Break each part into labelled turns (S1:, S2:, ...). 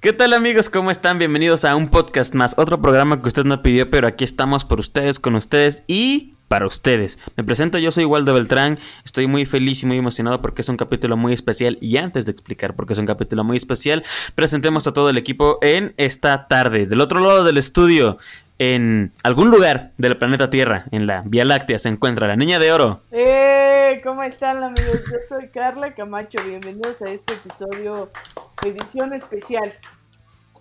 S1: ¿Qué tal amigos? ¿Cómo están? Bienvenidos a un podcast más, otro programa que usted no pidió, pero aquí estamos por ustedes, con ustedes y para ustedes. Me presento, yo soy Waldo Beltrán, estoy muy feliz y muy emocionado porque es un capítulo muy especial y antes de explicar por qué es un capítulo muy especial, presentemos a todo el equipo en esta tarde. Del otro lado del estudio, en algún lugar del planeta Tierra, en la Vía Láctea, se encuentra la Niña de Oro.
S2: ¡Eh! ¿Cómo están amigos? Yo soy Carla Camacho, bienvenidos a este episodio edición especial.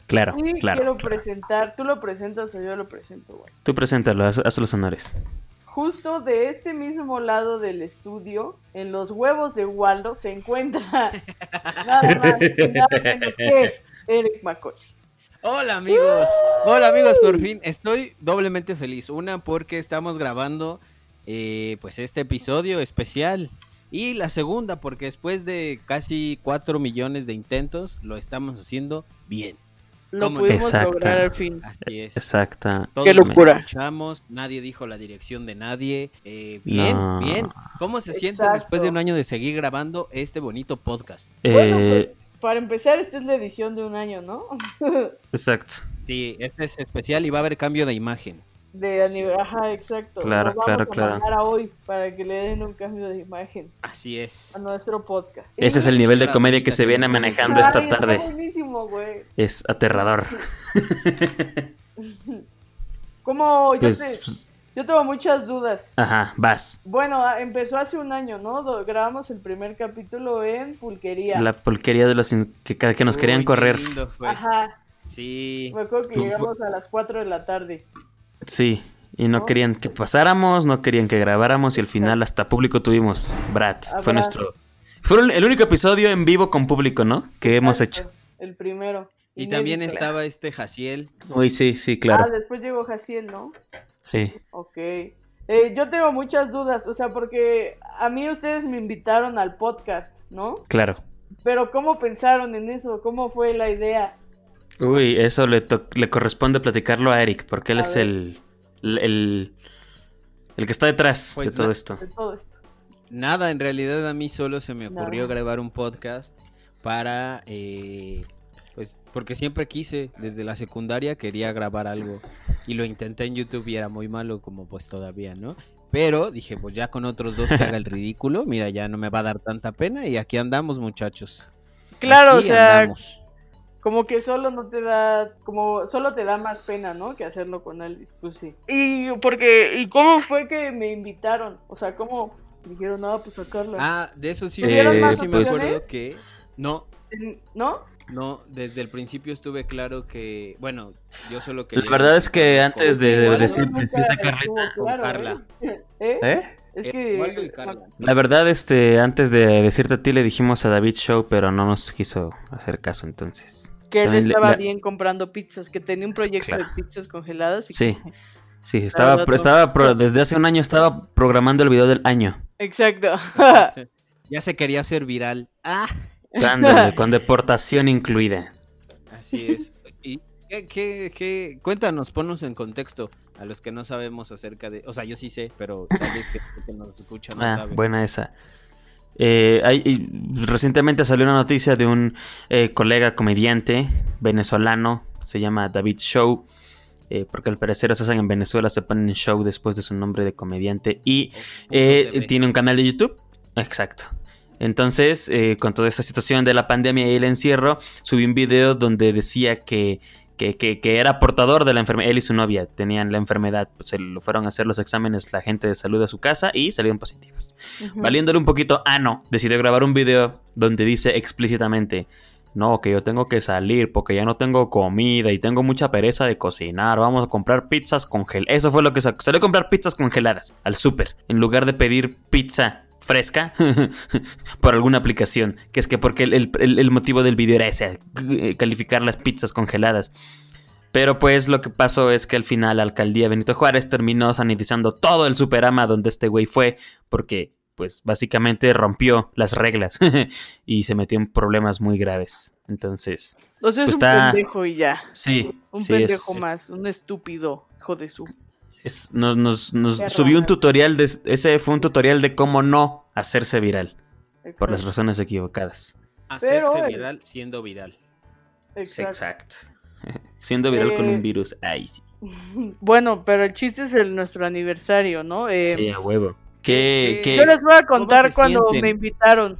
S1: Claro,
S2: y
S1: claro.
S2: quiero
S1: claro.
S2: presentar, ¿tú lo presentas o yo lo presento, güey?
S1: Tú preséntalo, haz, haz los honores.
S2: Justo de este mismo lado del estudio, en los huevos de Waldo, se encuentra nada más y nada menos que Eric McCoy.
S3: Hola amigos, hola amigos, por fin estoy doblemente feliz. Una porque estamos grabando eh, pues este episodio especial y la segunda porque después de casi 4 millones de intentos lo estamos haciendo bien.
S2: Lo pudimos
S1: Exacto.
S2: lograr al fin.
S3: Así es.
S1: Exacta.
S3: Todos
S2: Qué locura.
S3: escuchamos, nadie dijo la dirección de nadie. Eh, bien,
S1: No.
S3: bien. ¿Cómo se sienten
S2: Exacto.
S3: después de un año de seguir grabando este bonito podcast?
S2: Bueno,
S1: Eh,
S2: Para empezar, esta es la edición de un año, ¿no?
S1: exacto.
S3: Sí, este es especial y va a haber cambio de imagen.
S2: De aniversario, ajá, exacto.
S1: Claro,
S2: Nos
S1: claro,
S2: a
S1: claro.
S2: a hoy para que le den un cambio de imagen
S3: Así es.
S2: a nuestro podcast.
S1: Ese es el nivel de comedia que se viene manejando esta tarde.
S2: buenísimo, güey.
S1: Es aterrador.
S2: ¿Cómo? Yo,
S1: Pues,
S2: te-
S1: pues,
S2: yo tengo muchas dudas.
S1: ajá, vas.
S2: Bueno, ah, empezó hace un año, ¿no? Grabamos el primer capítulo en Pulquería.
S1: La pulquería de los que, que nos querían
S3: Uy,
S1: correr.
S3: lindo.
S2: Ajá.
S3: Sí.
S2: Me acuerdo que
S1: Tú-
S2: llegamos a las 4 de la tarde.
S1: Sí. Y no
S2: ¿No?
S1: querían que pasáramos, no querían que grabáramos y al final hasta público tuvimos. Brad,
S2: A
S1: fue
S2: Brad.
S1: nuestro... Fue el único episodio en vivo con público, ¿no? Que hemos hecho.
S2: El primero.
S3: Y también estaba este Jaciel.
S1: Uy, sí, sí,
S2: Ah,
S1: claro.
S2: después llegó Jaciel, ¿no?
S1: Sí.
S2: Ok. Eh, yo tengo muchas dudas, o sea, porque a mí ustedes me invitaron al podcast, ¿no?
S1: Claro.
S2: Pero ¿cómo pensaron en eso? ¿Cómo fue la idea?
S1: Uy, eso le, le corresponde platicarlo a Eric, porque él
S2: A
S1: es el, el, el que está detrás
S3: Pues
S1: de todo esto.
S2: de todo esto?
S3: Nada, en realidad a mí solo se me ocurrió
S2: Nada.
S3: grabar un podcast para, eh, pues, porque siempre quise, desde la secundaria quería grabar algo y lo intenté en YouTube y era muy malo como pues todavía, ¿no? Pero dije, pues ya con otros dos que haga el ridículo, mira, ya no me va a dar tanta pena y aquí andamos muchachos.
S2: Claro, o
S3: Aquí
S2: sea,
S3: andamos.
S2: Como que solo no te da, como solo te da más pena, ¿no? Que hacerlo con él, pues sí. Y porque, ¿y cómo fue que me invitaron? O sea, ¿cómo dijeron, no, pues sacarla?
S3: Ah, de eso sí,
S1: ¿Me
S3: de
S1: dieron
S3: eso
S1: más
S3: sí me acuerdo que no,
S2: ¿No?
S3: No, desde el principio estuve claro que, bueno, yo solo quería...
S1: La verdad es que antes de, decirte, Carlita,
S2: claro,
S3: Carla.
S2: ¿eh? ¿Eh?
S1: ¿eh?
S2: Es
S3: Eh,
S2: que...
S1: La verdad, este, antes de decirte a ti le dijimos a David Show, pero no nos quiso hacer caso entonces.
S2: Que él
S1: También le-
S2: estaba
S1: la-
S2: bien comprando pizzas, que tenía un proyecto
S1: claro.
S2: de pizzas congeladas. Y
S1: Sí.
S2: que-
S1: Sí, estaba, estaba pro- desde hace un año estaba programando el video del año.
S2: Exacto.
S3: Ya se quería hacer viral. Ah,
S1: con deportación incluida.
S3: así es. ¿Y qué, qué, qué? Cuéntanos, ponnos en contexto a los que no sabemos acerca de... O sea, yo sí sé, pero tal vez que, que nos escucha no
S1: Ah,
S3: sabe.
S1: buena esa. Eh, hay- recientemente salió una noticia de un eh, colega comediante venezolano, se llama David Show, eh, porque al parecer se hacen en Venezuela, se ponen show después de su nombre de comediante y tiene un canal de YouTube. Exacto. Entonces, con toda esta situación de la pandemia y el encierro, subí un video donde decía que, que, que- que era portador de la enfermedad. Él y su novia tenían la enfermedad. Pues, se lo fueron a hacer los exámenes la gente de salud a su casa y salieron positivos. Valiéndole un poquito, ah, no, decidió grabar un video donde dice explícitamente, no, que yo tengo que salir porque ya no tengo comida y tengo mucha pereza de cocinar, vamos a comprar pizzas congeladas. Eso fue lo que sacó. Salió a comprar pizzas congeladas al súper, en lugar de pedir pizza fresca por alguna aplicación, que es que porque el, el- el- el motivo del video era ese, eh, calificar las pizzas congeladas. Pero pues lo que pasó es que al final la alcaldía Benito Juárez terminó sanitizando todo el superama donde este güey fue, porque pues básicamente rompió las reglas y se metió en problemas muy graves. Entonces,
S2: O sea, es
S1: Pues
S2: un
S1: está-
S2: pendejo y ya.
S1: sí,
S2: Un
S1: sí,
S2: pendejo
S1: es-
S2: más, un estúpido, hijo de su.
S1: Es- nos, nos- nos subió un tutorial de ese fue un tutorial de cómo no hacerse viral por las razones equivocadas.
S3: Hacerse
S2: Pero-
S3: viral siendo viral.
S2: Exacto.
S1: Exacto. Siendo viral con
S2: Eh,
S1: un virus. Ay, sí.
S2: Bueno, pero el chiste es el nuestro aniversario, ¿no? Eh,
S1: Sí, a huevo. ¿Qué,
S3: Sí.
S1: qué?
S2: Yo les voy a contar cuando
S3: sienten?
S2: me invitaron.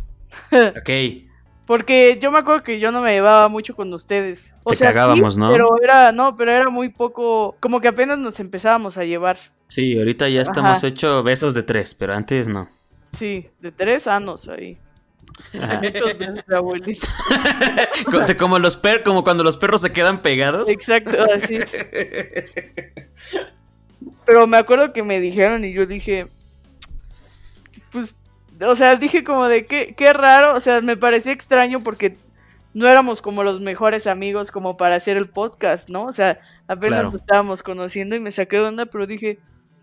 S1: Ok.
S2: Porque yo me acuerdo que yo no me llevaba mucho con ustedes. O
S1: Te
S2: sea, sí,
S1: cagábamos, ¿no?
S2: Pero era, no, pero era muy poco, como que apenas nos empezábamos a llevar.
S1: Sí, ahorita ya estamos
S2: Ajá.
S1: hecho besos de tres, pero antes no.
S2: Sí, de tres años ahí.
S1: Ajá.
S2: Muchos besos de abuelita.
S1: Como los per como cuando los perros se quedan pegados.
S2: Exacto, así. Pero me acuerdo que me dijeron y yo dije, pues, o sea, dije como de qué, qué raro, o sea, me parecía extraño porque no éramos como los mejores amigos como para hacer el podcast, ¿no? O sea, apenas
S1: Claro.
S2: nos estábamos conociendo y me saqué de onda, pero dije,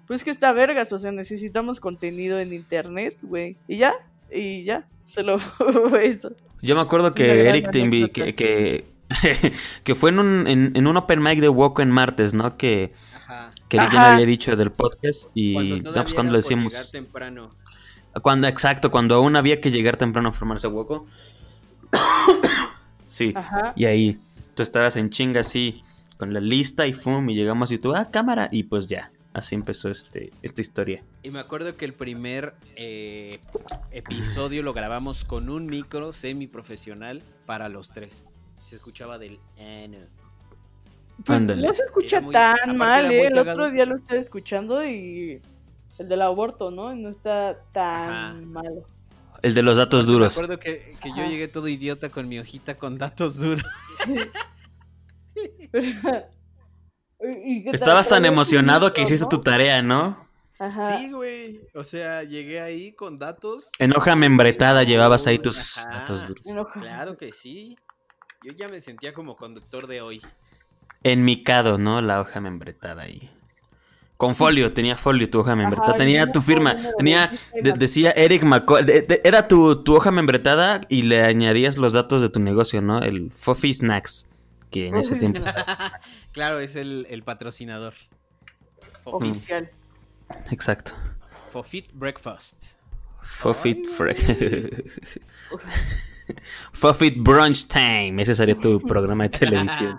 S2: pues que está vergas, o sea, necesitamos contenido en internet, güey. Y ya, y ya, solo fue eso.
S1: Yo me acuerdo que Eric te invi-
S2: anécdota.
S1: que, que, que fue en un, en, en un open mic de Woco en martes, ¿no? Que,
S3: Ajá.
S1: que Eric ya me había dicho del podcast y
S3: Cuando
S1: no, pues cuando le
S3: llegar temprano.
S1: Cuando exacto, cuando aún había que llegar temprano a formarse Woco. sí.
S2: Ajá.
S1: Y ahí tú estabas en chinga así con la lista y fum y llegamos y tú, ah, cámara y pues ya. Así empezó este esta historia.
S3: Y me acuerdo que el primer eh, episodio lo grabamos con un micro semiprofesional para los tres. Se escuchaba del ano.
S2: Pues
S1: Ándale.
S2: no se escucha
S3: muy-
S2: tan mal, ¿eh? El otro día lo estaba escuchando y el del aborto, ¿no? No está tan
S3: Ajá.
S2: malo.
S1: El de los datos
S3: Me
S1: duros.
S3: acuerdo que, que yo llegué todo idiota con mi hojita con datos duros.
S1: Estabas tan emocionado que hiciste
S2: ¿no?
S1: tu tarea, ¿no?
S2: Ajá.
S3: Sí, güey. O sea, llegué ahí con datos.
S1: En hoja membretada llevabas ahí tus
S3: Ajá.
S1: datos duros.
S3: Claro que sí. Yo ya me sentía como conductor de hoy.
S1: Enmicado, ¿no? La hoja membretada ahí. Con folio, tenía folio tu hoja membretada.
S2: Ajá,
S1: tenía tu firma. Tenía,
S2: de-
S1: de- decía Eric McCoy. de- de- era tu, tu hoja membretada y le añadías los datos de tu negocio, ¿no? El Fofi Snacks. Que en ese tiempo.
S3: Claro, es el, el patrocinador. Fofit,
S2: Oficial.
S1: Exacto.
S3: Fofit Breakfast.
S1: Fofit Fofit Brunch Time. Ese sería tu programa de televisión.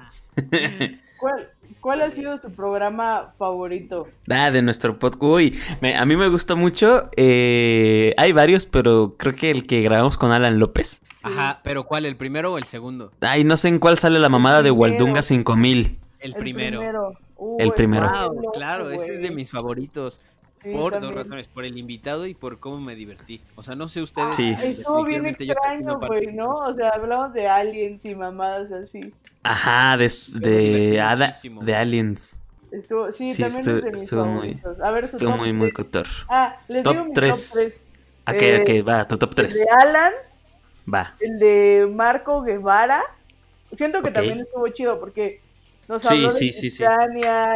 S2: ¿Cuál, ¿Cuál ha sido tu programa favorito?
S1: Ah, de nuestro podcast. Uy, me- a mí me gusta mucho. eh, hay varios, pero creo que el que grabamos con Alan López.
S3: Ajá, pero ¿cuál? ¿El primero o el segundo?
S1: Ay, no sé en cuál sale la mamada de
S2: primero.
S1: Waldunga 5000.
S3: El primero.
S2: Uy,
S1: El primero.
S2: está
S3: Wow,
S2: loco,
S3: claro, ese es de mis favoritos.
S2: Sí,
S3: por dos
S2: también.
S3: razones, por el invitado y por cómo me divertí. O sea, no sé ustedes.
S1: Sí.
S2: Ah, Estuvo bien extraño, güey. ¿no? O sea, hablamos de aliens y mamadas así.
S1: Ajá, de, de, Ada- de Aliens.
S2: Estuvo, sí,
S1: Sí,
S2: también
S1: estuvo-
S2: es de mis
S1: estuvo muy-.
S2: A ver,
S1: Estuvo muy, muy cotor.
S2: Ah, les
S1: Top
S2: digo mi
S1: tres.
S2: top 3.
S1: ¿A
S2: Eh,
S1: qué, a qué? Va, tu top
S2: El
S1: 3.
S2: de Alan,
S1: Va.
S2: el de Marco Guevara. Siento que
S1: Ok.
S2: también estuvo chido porque nos
S1: Sí,
S2: habló
S1: sí,
S2: de
S1: sí,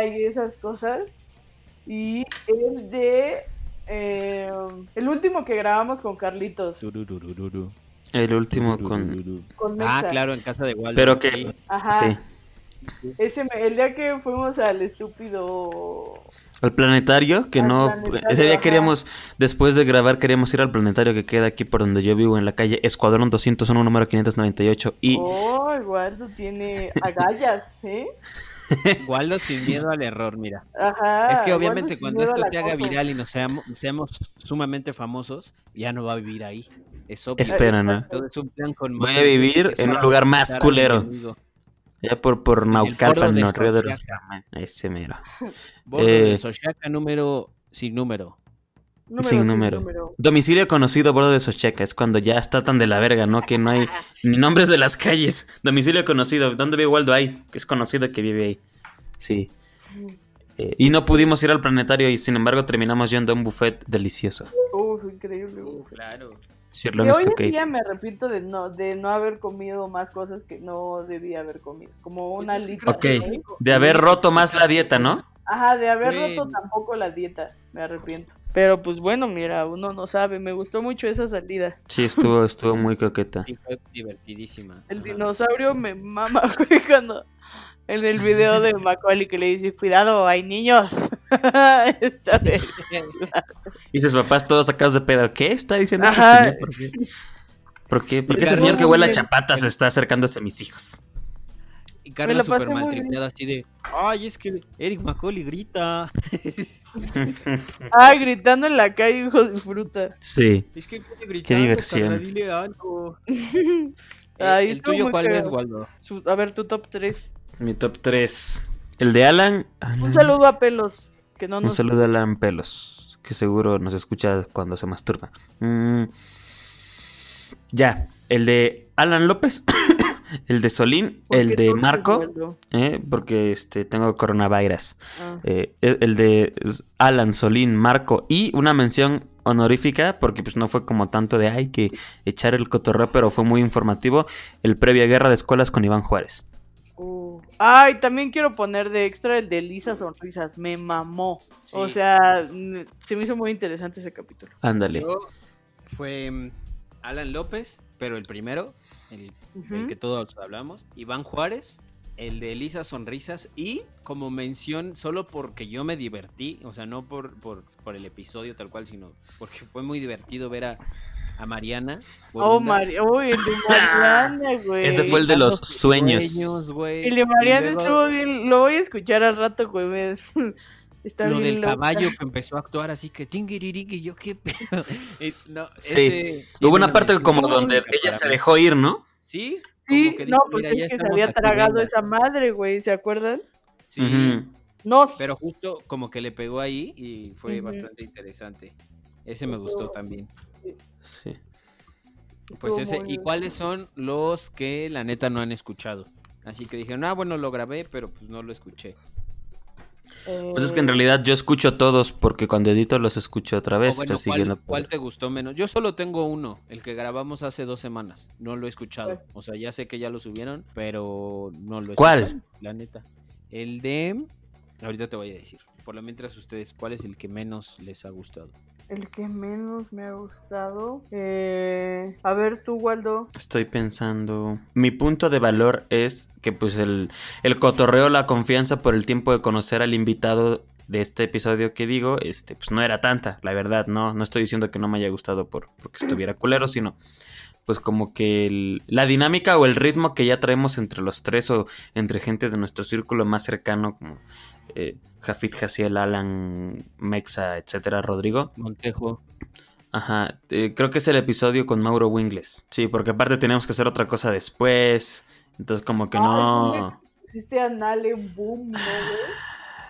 S2: y esas cosas. Y el de... eh, el último que grabamos con Carlitos.
S1: El último con.
S2: con
S3: Ah, claro, en casa de Waldo.
S1: Pero que.
S3: sí.
S2: Ajá.
S1: Sí.
S2: Ese, me- el día que fuimos al estúpido...
S1: Al planetario, que
S2: Al
S1: no.
S2: planetario,
S1: ese día
S2: ajá.
S1: queríamos, después de grabar, queríamos ir al planetario que queda aquí por donde yo vivo, en la calle Escuadrón 201, número 598. Y.
S2: Oh, Eduardo tiene agallas, ¿eh?
S3: Waldo sin miedo al error, mira.
S2: Ajá.
S3: es que obviamente cuando esto se haga viral y nos seamos, seamos sumamente famosos, ya no va a vivir ahí. Es obvio.
S1: Espera, ¿no?
S3: Todo es un plan con
S1: Voy a vivir en un lugar más culero. Ya por, por
S3: el
S1: Naucalpan, no, Río de los. Ese.
S3: Bordo
S1: Eh,
S3: de Xochiaca número sin número.
S2: Número,
S1: Sin número. Domicilio conocido, bordo de Socheca. Es cuando ya está tan de la verga, ¿no? Que no hay ni nombres de las calles. Domicilio conocido. ¿Dónde vive Waldo ahí? Que es conocido que vive ahí. Sí. Eh, y no pudimos ir al planetario y sin embargo terminamos yendo a un buffet delicioso.
S2: Uf, increíble.
S3: Uh, claro.
S2: Que hoy en día me arrepiento de no, de no haber comido más cosas que no debía haber comido. Como una
S3: Pues es que
S2: lista.
S1: Ok. De haber roto más la dieta, ¿no?
S2: Ajá, de haber roto tampoco la dieta. Me arrepiento. Pero pues bueno, mira, uno no sabe. Me gustó mucho esa salida.
S1: Sí, estuvo, estuvo muy coqueta.
S3: Sí, fue divertidísima.
S2: El
S3: Ajá.
S2: dinosaurio me mama, güey, cuando... En el video de Macaulay que le dice, cuidado, hay niños. Está bien.
S1: Y sus papás todos sacados de pedo. ¿Qué está diciendo este señor? ¿Por qué? ¿Por qué, por qué este señor que huele a chapata se está acercándose a mis hijos?
S3: Y Carla
S2: la
S3: súper
S2: pasé muy
S3: maltripeada así de, ay, es que Eric Macaulay grita.
S2: Ay, gritando en la calle, hijo de fruta.
S1: Sí.
S3: Es que puede gritar,
S1: diversión.
S3: Carla, dile algo.
S2: Ay,
S3: ¿El tuyo cuál es. Waldo?
S2: Su- a ver, tu top 3.
S1: Mi top 3. El de Alan.
S2: Un saludo a Pelos, que no
S1: Un saludo a Alan Pelos, que seguro nos escucha cuando se masturba. Mm, Ya, el de Alan López, el de Solín,
S2: ¿Por
S1: el de Marco, eh, porque este, tengo coronavirus.
S2: Ah.
S1: Eh, el de Alan, Solín, Marco y una mención honorífica, porque pues no fue como tanto de hay que echar el cotorreo, pero fue muy informativo, el previa guerra de escuelas con Iván Juárez.
S2: Uh. Ay, también quiero poner de extra el de Lisa Sonrisas. Me mamó. O sea, se me hizo muy interesante ese capítulo.
S1: Ándale.
S3: Fue mm, Alan López, pero el primero, el, que todos hablamos. Iván Juárez, el de Elisa Sonrisas. Y como mención, solo porque yo me divertí, o sea, no por, por, por el episodio tal cual, sino porque fue muy divertido ver a, a Mariana.
S2: Oh, María. Uy, el de Mariana, güey.
S1: Ese fue el de los sueños.
S3: güey.
S2: El de
S3: Y
S2: Mariana
S3: luego
S2: estuvo bien. Lo voy a escuchar al rato, güey. Está
S3: Lo del
S2: loca.
S3: caballo que empezó a actuar así que tinguiririqui, yo qué pedo. No,
S1: Sí. Hubo una parte como donde ella se dejó ir, ¿no?
S3: Sí,
S2: Sí,
S3: como que
S2: no,
S3: dijo,
S2: porque
S3: "Mira, ya
S2: es que se había tragado
S3: venga".
S2: esa madre, güey. ¿Se acuerdan?
S3: Sí.
S2: No.
S3: pero justo como que le pegó ahí y fue bastante interesante. Ese me gustó
S2: Eso-
S3: también.
S1: Sí.
S3: Pues
S2: estuvo
S3: ese, ¿y cuáles son los que la neta no han escuchado? Así que dijeron, ah, bueno, lo grabé, pero pues no lo escuché.
S1: Pues es que en realidad yo escucho todos porque cuando edito los escucho otra vez.
S3: bueno, ¿cuál,
S1: no
S3: cuál te gustó menos? Yo solo tengo uno, el que grabamos hace dos semanas. No lo he escuchado.
S2: ¿Cuál?
S3: O sea, ya sé que ya lo subieron, pero no lo he
S1: ¿Cuál?
S3: escuchado, La neta. El de... Ahorita te voy a decir. Por lo mientras ustedes, ¿cuál es el que menos les ha gustado?
S2: El que menos me ha gustado. Eh, a ver, tú, Waldo.
S1: Estoy pensando. Mi punto de valor es que pues el, el cotorreo, la confianza por el tiempo de conocer al invitado de este episodio que digo, este, pues no era tanta, la verdad, no, no estoy diciendo que no me haya gustado por, porque estuviera culero, sino pues como que el- la dinámica o el ritmo que ya traemos entre los tres o entre gente de nuestro círculo más cercano, como eh, Jafit, Jaciel, Alan, Mexa, etcétera, Rodrigo,
S3: Montejo.
S1: Ajá, eh, creo que es el episodio con Mauro Wingles. Sí, porque aparte teníamos que hacer otra cosa después. Entonces como que
S2: Ay,
S1: no...
S2: Boom.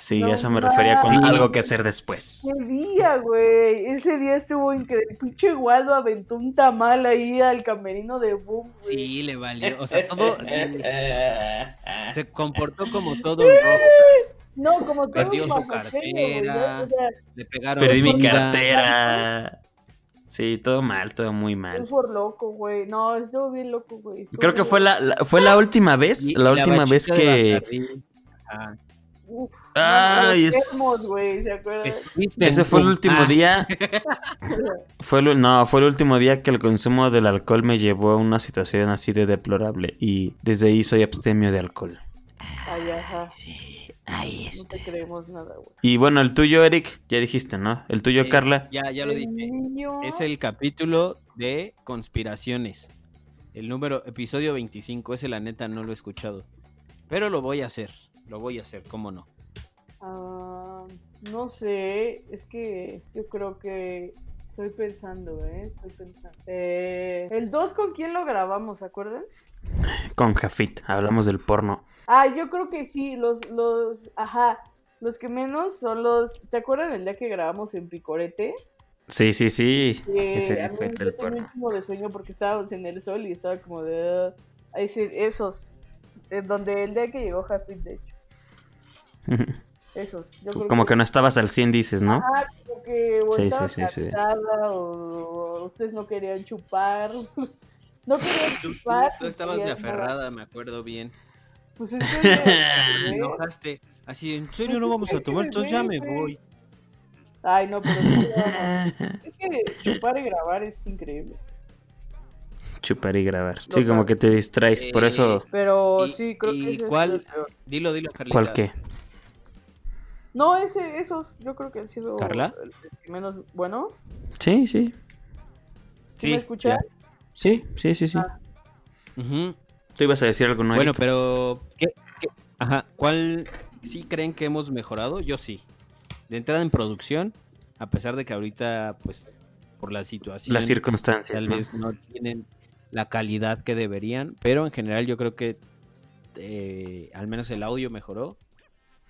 S1: Sí,
S2: No
S1: a eso me refería con algo que hacer después.
S2: Ese día, güey. Ese día estuvo increíble. Pinche Waldo aventó un tamal ahí al camerino de boom.
S3: Sí, le valió. O sea, todo... sí, se comportó como todo un rockstar.
S2: No, como todo
S3: Perdió su cartera. Le pegaron
S1: Perdí mi cartera. Sí, todo mal, todo muy mal.
S2: por loco, güey. No, estuvo bien loco, güey. Estuvo
S1: Creo que fue la, la- fue la última vez,
S3: Y
S1: la última vez que...
S3: Ajá.
S2: Uf,
S1: Ay, es-
S2: enfermos, güey, ¿se
S1: Ese fue el último
S3: Ah,
S1: día. Fue el- no, fue el último día que el consumo del alcohol me llevó a una situación así de deplorable. Y desde ahí soy abstemio de alcohol.
S2: Ay, ajá.
S1: Sí, ahí
S2: No te creemos nada, güey.
S1: Y bueno, el tuyo, Eric, ya dijiste, ¿no? El tuyo,
S3: eh,
S1: Carla.
S3: Ya, ya lo dije.
S2: niño-
S3: Es el capítulo de conspiraciones. El número, episodio 25. Ese la neta no lo he escuchado. Pero lo voy a hacer. Lo voy a hacer, ¿cómo no?
S2: Ah, no sé, es que yo creo que estoy pensando, ¿eh? Estoy pensando. Eh, el 2 con quién lo grabamos, ¿se acuerdan?
S1: Con Jafit, hablamos del porno.
S2: Ah, yo creo que sí, los, los, ajá, los que menos son los, ¿te acuerdan el día que grabamos en Picorete?
S1: Sí, sí, sí.
S2: Que
S1: Ese día fue
S2: yo
S1: el
S2: tenía
S1: porno.
S2: chingo de sueño porque estábamos en el sol y estaba como de... Ese- esos, en donde el día que llegó Happy, de hecho, esos. Yo creo
S1: Como que no estabas al 100, dices, ¿no?
S2: Ah, como que o
S1: Sí,
S2: estaba
S1: sí, sí, sí.
S2: cansada, o, o ustedes no querían chupar. no querían
S3: Tú, tú-
S2: chupar.
S3: tú
S2: y
S3: estabas de
S2: nada.
S3: aferrada, me acuerdo bien.
S2: Pues es que... ¿eh?
S3: enojaste. Así, ¿en serio no vamos a tomar? Entonces ya me voy.
S2: Ay, no, pero es que chupar y grabar es increíble.
S1: Chupar y grabar.
S2: Lo
S1: Sí, como que te distraes. Por
S3: Eh,
S1: eso,
S2: Pero
S3: ¿Y-
S2: sí, creo
S3: y
S2: que es
S3: cuál?
S2: el peor.
S3: Dilo, dilo, Carlita.
S1: ¿cuál qué?
S2: No, ese, esos, yo creo que han sido
S3: ¿Carla?
S2: el menos bueno.
S1: Sí, sí.
S2: ¿Sí,
S3: Sí,
S2: me escuchas?
S1: Sí, sí, sí, sí.
S2: Ah.
S1: Tú ibas a decir algo, ¿no?
S3: Bueno, pero ¿qué, Ajá, ¿cuál sí creen que hemos mejorado? Yo sí. De entrada en producción, a pesar de que ahorita, pues, por la situación,
S1: Las circunstancias.
S3: tal
S1: ¿no?
S3: vez no tienen la calidad que deberían, pero en general yo creo que eh, al menos el audio mejoró.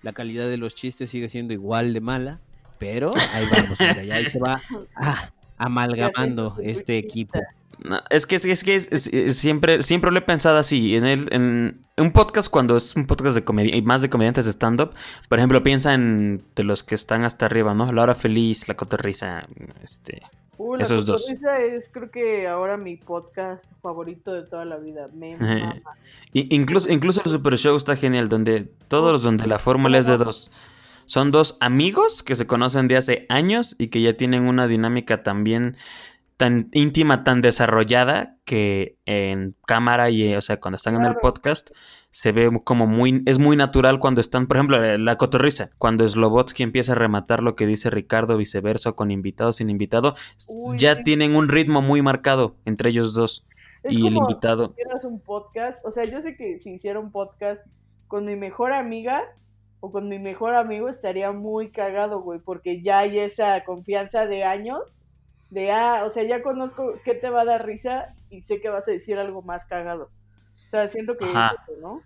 S3: La calidad de los chistes sigue siendo igual de mala, pero ahí vamos, mira, ya ahí se va ah, amalgamando este equipo.
S1: No, es que, es, que- es que es- es- es- siempre, siempre lo he pensado así. En, el, en un podcast, cuando es un podcast de comedia y más de comediantes de stand-up, por ejemplo, piensa en de los que están hasta arriba, ¿no? La hora feliz, la cotorriza, este.
S2: Uh, la
S1: Esos dos.
S2: Es creo que ahora mi podcast favorito de toda la vida. Me
S1: incluso, incluso el Super Show está genial, donde todos, donde la fórmula es de dos. Son dos amigos que se conocen de hace años y que ya tienen una dinámica también tan íntima, tan desarrollada, que en cámara y, o sea, cuando están en el podcast, se ve como muy, es muy natural cuando están, por ejemplo, eh, la cotorriza, cuando Slobotsky empieza a rematar lo que dice Ricardo, viceversa, con invitado, sin invitado,
S2: Uy,
S1: ya
S2: sí.
S1: tienen un ritmo muy marcado entre ellos dos.
S2: Es
S1: y el invitado.
S2: si un podcast, o sea, yo sé que si hiciera un podcast con mi mejor amiga o con mi mejor amigo estaría muy cagado, güey, porque ya hay esa confianza de años, de, ah, o sea, ya conozco qué te va a dar risa y sé que vas a decir algo más cagado. O sea, siento que
S1: Ajá.
S2: es eso, ¿no?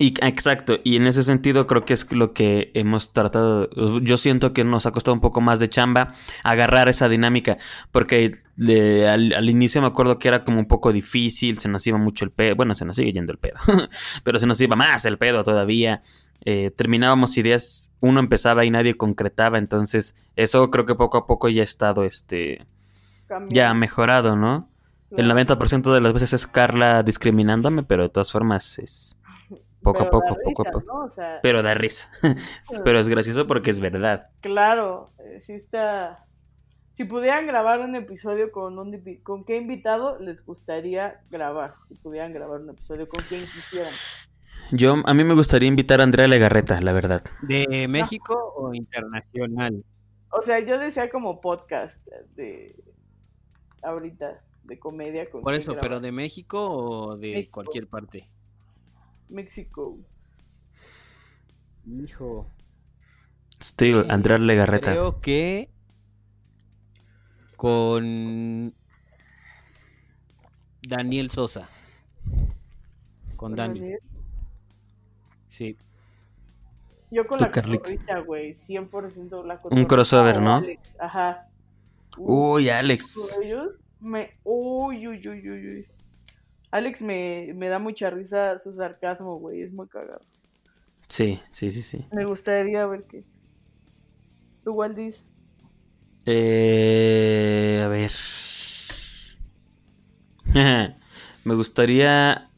S1: Y, exacto, y en ese sentido creo que es lo que hemos tratado, yo siento que nos ha costado un poco más de chamba agarrar esa dinámica, porque de- al, al inicio me acuerdo que era como un poco difícil, se nos iba mucho el pedo, bueno, se nos sigue yendo el pedo, pero se nos iba más el pedo todavía, eh, terminábamos ideas, uno empezaba y nadie concretaba, entonces eso creo que poco a poco ya ha estado, este,
S2: Cambiar.
S1: ya mejorado, ¿no? El
S2: Claro.
S1: 90% de las veces es Carla discriminándome, pero de todas formas es poco a
S2: Pero da
S1: poco, poco a
S2: risa,
S1: poco.
S2: ¿no? O sea,
S1: Pero da risa. Pero es gracioso porque es verdad.
S2: Claro, eh, sí está. Si pudieran grabar un episodio con un con qué invitado les gustaría grabar, si pudieran grabar un episodio con quien quisieran.
S1: Yo, a mí me gustaría invitar a Andrea Legarreta, la verdad.
S3: ¿De México o internacional?
S2: O sea, yo decía como podcast de ahorita de comedia con
S3: Por eso,
S2: grabar.
S3: pero de México o de
S2: México.
S3: cualquier parte.
S2: México.
S3: Hijo.
S1: Still,
S3: eh,
S1: Andrea Legarreta.
S3: Creo que con Daniel Sosa. Con Dani, sí.
S2: Yo con
S1: Tú,
S2: la cotorrita, güey, 100% la
S1: Un
S2: cotorrita
S1: crossover,
S2: o
S1: ¿no?
S2: Alex, Ajá.
S1: Uy, Alex.
S2: ellos me uy uy uy uy uy Alex me, me da mucha risa su sarcasmo güey es muy cagado
S1: Sí, sí, sí, sí.
S2: me gustaría ver qué tú Waldis
S1: Eh, a ver. me gustaría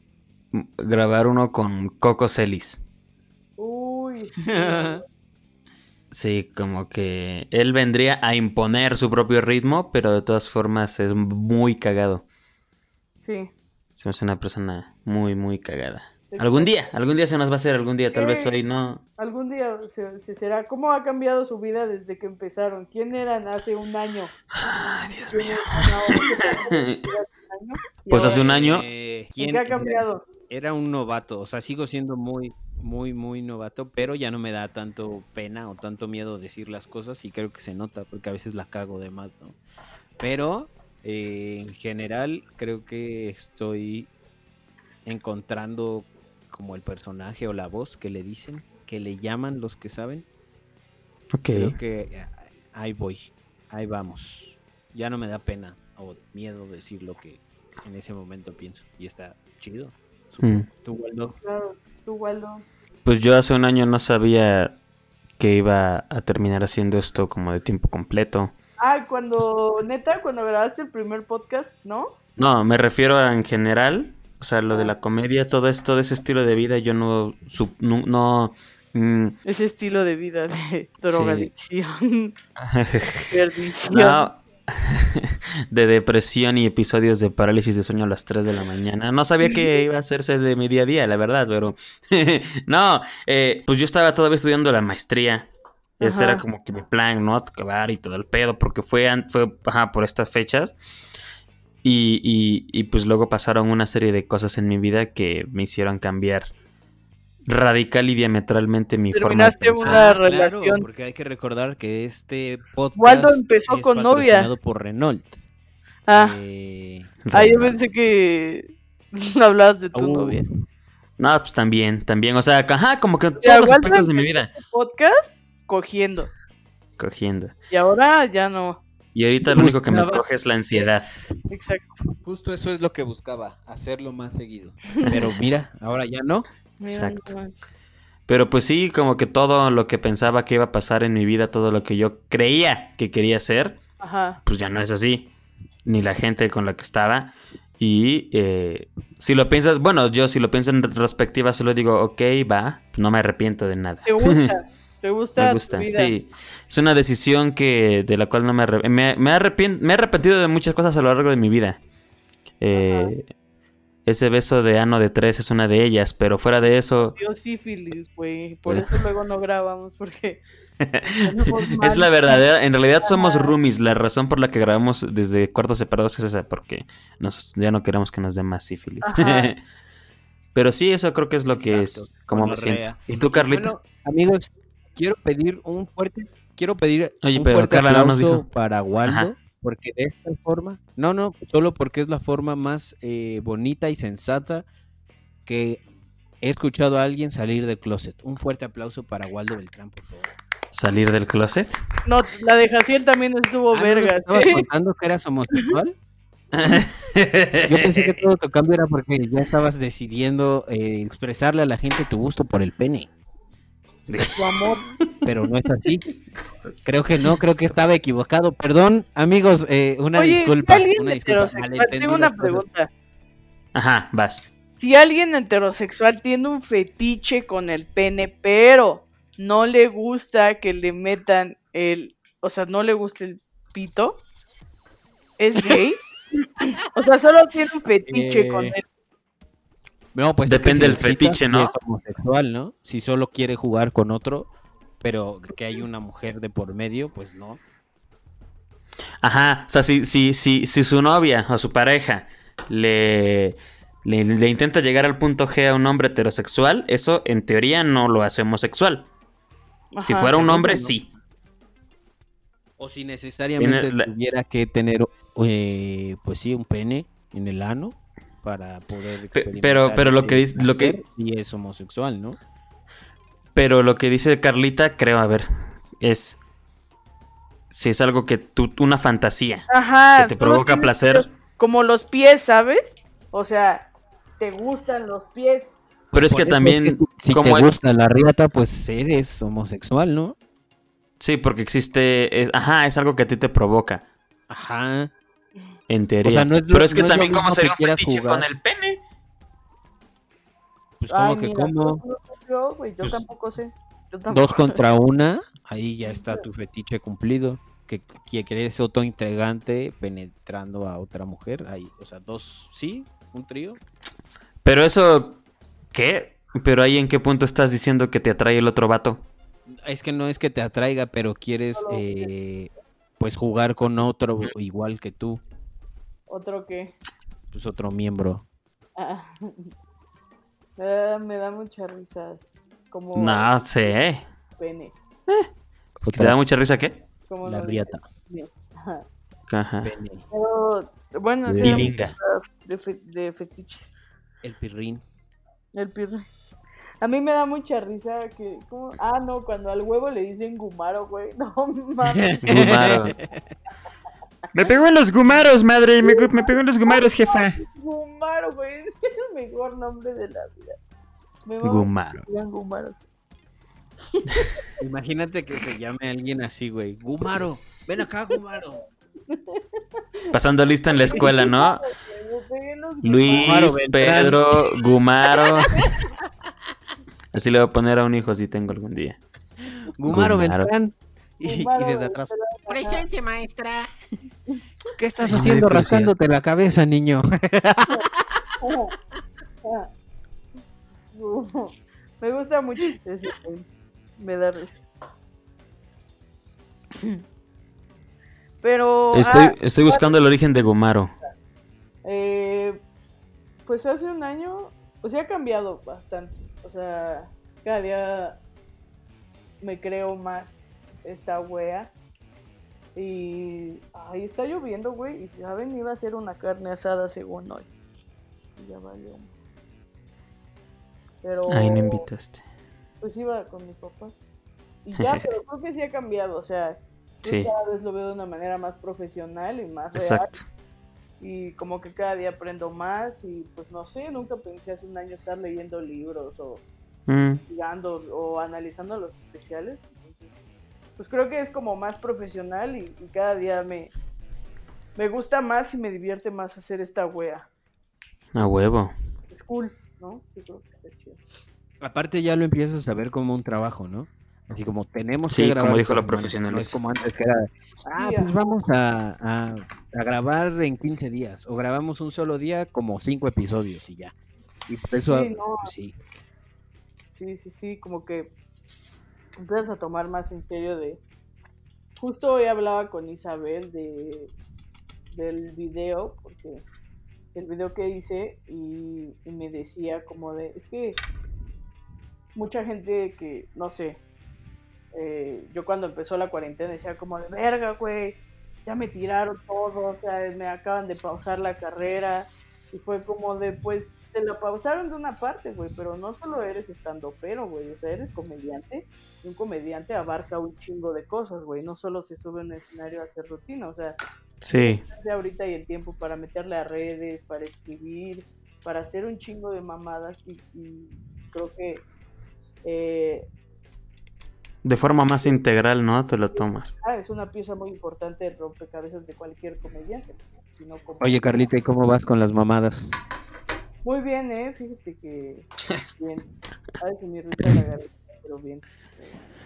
S1: grabar uno con Coco Celis.
S2: uy sí,
S1: Sí, como que él vendría a imponer su propio ritmo, pero de todas formas es muy cagado.
S2: sí
S1: Se me hace una persona muy, muy cagada. Algún día, algún día se nos va a hacer, algún día, tal vez
S2: Sí.
S1: hoy no.
S2: algún día se, se será cómo ha cambiado su vida desde que empezaron quién eran hace un año
S1: Ay, Dios
S2: ¿Quién
S1: mío.
S2: eran hace un año? Y
S1: Pues hace un año.
S3: Eh,
S2: ¿en
S3: ¿quién
S2: qué ha cambiado
S3: Era un novato, o sea, sigo siendo muy, muy, muy novato, pero ya no me da tanto pena o tanto miedo decir las cosas y creo que se nota porque a veces la cago de más, ¿no? Pero eh, en general creo que estoy encontrando como el personaje o la voz que le dicen, que le llaman los que saben.
S1: Ok.
S3: Creo que eh, ahí voy, ahí vamos. Ya no me da pena o miedo decir lo que en ese momento pienso y está chido.
S1: Mm.
S3: ¿Tú, Waldo?
S2: claro tú Waldo
S1: Pues yo hace un año no sabía que iba a terminar haciendo esto como de tiempo completo.
S2: Ah cuando neta cuando grabaste el primer podcast no
S1: No, me refiero a en general, o sea, lo de la comedia, todo esto de ese estilo de vida, yo no, sup- no, no, mm,
S2: ese estilo de vida de drogadicción. Perdición.
S1: No, de depresión y episodios de parálisis de sueño a las 3 de la mañana. No sabía que iba a hacerse de mi día a día, la verdad, pero no, eh, pues yo estaba todavía estudiando la maestría. Ese
S2: Ajá.
S1: era como que mi plan, ¿no? Acabar y todo el pedo, porque fue, fue ajá, por estas fechas. Y, y, y pues luego pasaron una serie de cosas en mi vida que me hicieron cambiar radical y diametralmente mi forma de
S2: Terminaste
S1: pensar.
S2: una
S3: Ah, claro,
S2: relación.
S3: porque hay que recordar que este podcast
S2: Waldo empezó
S3: es
S2: con novia.
S3: por Renault.
S2: Ah,
S3: Eh,
S2: ah, yo pensé que hablabas de tu
S3: uh,
S2: novia.
S1: No, pues también, también. O sea, ajá, como que todos
S2: sea,
S1: los aspectos de mi vida.
S2: Podcast cogiendo.
S1: Cogiendo.
S2: Y ahora ya no.
S1: Y ahorita lo único que me coge es la ansiedad.
S2: Exacto.
S3: Justo eso es lo que buscaba, hacerlo más seguido. Pero mira, ahora ya no.
S1: Exacto. Pero pues sí, como que todo lo que pensaba que iba a pasar en mi vida, todo lo que yo creía que quería hacer,
S2: Ajá.
S1: pues ya no es así. Ni la gente con la que estaba. Y eh, si lo piensas, bueno, yo si lo pienso en retrospectiva, solo digo, ok, va, no me arrepiento de nada.
S2: ¿Te gusta? ¿Te gusta?
S1: me
S2: tu
S1: gusta,
S2: vida?
S1: sí. Es una decisión que de la cual no me, arre- me, me, arrepien- me he arrepentido de muchas cosas a lo largo de mi vida. Eh, ese beso de ano de tres es una de ellas, pero fuera de eso,
S2: Dio sífilis, güey. Por eso luego no grabamos, porque.
S1: es la verdadera. En realidad somos roomies. La razón por la que grabamos desde cuartos separados es esa, porque nos, ya no queremos que nos dé más sífilis. Pero sí, eso creo que es lo que
S3: Exacto,
S1: es, como me siento. ¿Y tú, Carlita?
S3: Bueno, amigos, quiero pedir un fuerte, quiero pedir
S1: Oye,
S3: un
S1: pero
S3: fuerte
S1: Carla no nos
S3: aplauso
S1: dijo.
S3: para Waldo,
S1: Ajá.
S3: porque de esta forma, no, no, solo porque es la forma más eh, bonita y sensata que he escuchado a alguien salir del closet. Un fuerte aplauso para Waldo Beltrán, por favor.
S1: ¿Salir del closet?
S2: No, la de Jaciel también estuvo
S3: Ah, ¿no nos
S2: verga.
S3: estabas contando que eras homosexual? Yo pensé que todo tu cambio era porque ya estabas decidiendo eh, expresarle a la gente tu gusto por el pene.
S2: Tu amor.
S3: pero no es así. Creo que no, creo que estaba equivocado. Perdón, amigos, eh, una
S2: Oye,
S3: disculpa. Una disculpa.
S2: tengo una pregunta.
S1: Ajá, vas.
S2: Si alguien heterosexual tiene un fetiche con el pene, pero no le gusta que le metan el, o sea, no le gusta el pito, ¿es gay? o sea, solo tiene un fetiche
S3: Eh,
S2: con el
S3: No, pues es que
S1: Depende
S3: si
S1: del
S3: citas,
S1: fetiche, ¿no?
S3: es homosexual, ¿no? Si solo quiere jugar con otro, pero que hay una mujer de por medio, pues no.
S1: Ajá, o sea, si, si, si, si su novia o su pareja le, le, le intenta llegar al punto G a un hombre heterosexual, eso en teoría no lo hace homosexual. si fuera un hombre, sí.
S3: O si necesariamente
S1: la-
S3: tuviera que tener, eh, pues sí, un pene en el ano para poder. Experimentar
S1: pero- pero lo que dice- lo que-
S3: Y es homosexual, ¿no?
S1: Pero lo que dice Carlita, creo, a ver, es si es algo que tú, una fantasía.
S2: Ajá,
S1: que te provoca placer.
S2: Como los pies, ¿sabes? O sea, te gustan los pies.
S1: Pero es que
S3: eso
S1: también,
S3: que si
S1: como
S3: te
S1: es,
S3: gusta la riata, pues eres homosexual, ¿no?
S1: sí, porque existe, es- ajá, es algo que a ti te provoca,
S3: Ajá.
S1: En teoría.
S3: no es lo-
S1: Pero es que
S3: no es
S1: también, ¿cómo sería un fetiche
S3: jugar.
S1: con el pene?
S3: Pues como
S2: Ay,
S3: que
S2: mira,
S3: como
S2: yo no sé yo, güey, yo
S1: Pues,
S2: tampoco sé. Yo tampoco.
S3: dos contra una, ahí ya está tu fetiche cumplido. Que, que eres autointrigante penetrando a otra mujer. Ahí, o sea, dos, sí, un trío.
S1: Pero eso, ¿qué? Pero ahí en qué punto estás diciendo que te atrae el otro vato?
S3: Es que no es que te atraiga, pero quieres eh, pues jugar con otro igual que tú,
S2: Otro que.
S3: pues otro miembro.
S2: Ah. Ah, me da mucha risa. Como
S1: No sé.
S2: pene.
S1: ¿Te da mucha risa qué?
S2: Como
S3: la riata.
S2: Ajá.
S1: Ajá.
S3: Pene,
S2: Pero, bueno, sí, de, fe- de fetiches.
S3: el pirrín.
S2: El pirre. A mí me da mucha risa que. ¿cómo? Ah, no, cuando al huevo le dicen gumaro, güey. No mames.
S1: Gumaro. Me pegó en los gumaros, madre. Me, me pegó en los gumaros, jefa.
S2: Gumaro, güey. Es el mejor nombre de la vida. Me
S1: Gumaro.
S2: gumaros.
S3: Imagínate que se llame alguien así, güey. Gumaro, ven acá, Gumaro.
S1: Pasando lista en la escuela, ¿no? Luis. Pedro, Gumaro. Así le voy a poner a un hijo si tengo algún día.
S3: Gumaro,
S1: Gumaro.
S3: Beltrán. Y, desde atrás.
S4: Presente, maestra.
S3: ¿qué estás
S1: Ay,
S3: haciendo rascándote la cabeza, niño?
S2: Me gusta mucho ese güey. Me da risa. Pero.
S1: Estoy,
S2: ah,
S1: estoy buscando el origen de Gumaro.
S2: eh, pues hace un año. O sea, ha cambiado bastante. O sea, cada día me creo más esta wea. Y ahí está lloviendo, güey. Y saben, iba a ser una carne asada según hoy. Y ya valió. Pero.
S1: Ahí no invitaste.
S2: Pues iba con mi papá. Y ya, pero creo que sí ha cambiado. O sea,
S1: Sí.
S2: cada vez lo veo de una manera más profesional y más real.
S1: Exacto.
S2: Y como que cada día aprendo más. Y pues no sé, nunca pensé hace un año estar leyendo libros o
S1: Mm,
S2: o analizando los especiales. Pues creo que es como más profesional y, y cada día me, me gusta más y me divierte más hacer esta wea.
S1: a huevo.
S2: Es cool, ¿no? Yo creo que está chido.
S3: Aparte ya lo empiezas a ver como un trabajo, ¿no? Así como tenemos
S1: Sí,
S3: que grabar
S1: como dijo los profesionales.
S3: No es como antes que era, ah, pues vamos a, a- a grabar en 15 días. O grabamos un solo día como cinco episodios y ya. Y por eso,
S2: Sí, no.
S3: pues sí.
S2: Sí, sí, sí, como que empiezas a tomar más en serio de... Justo hoy hablaba con Isabel de del video, porque el video que hice y, me decía como de, es que mucha gente que, no sé, eh, yo cuando empezó la cuarentena decía como de, verga, güey, ya me tiraron todo, o sea, me acaban de pausar la carrera, y fue como de, pues, te la pausaron de una parte, güey, pero no solo eres estando pero, güey, o sea, eres comediante, y un comediante abarca un chingo de cosas, güey, no solo se sube a un escenario a hacer rutina, o sea,
S1: Sí.
S2: de ahorita y el tiempo para meterle a redes, para escribir, para hacer un chingo de mamadas y, y creo que eh,
S1: De forma más integral, ¿no? Te lo tomas.
S2: ah, es una pieza muy importante del rompecabezas de cualquier comediante. Como-
S3: Oye, Carlita, ¿y cómo vas con las mamadas?
S2: Muy bien, eh, fíjate que bien. A veces mi risa la garganta, pero bien.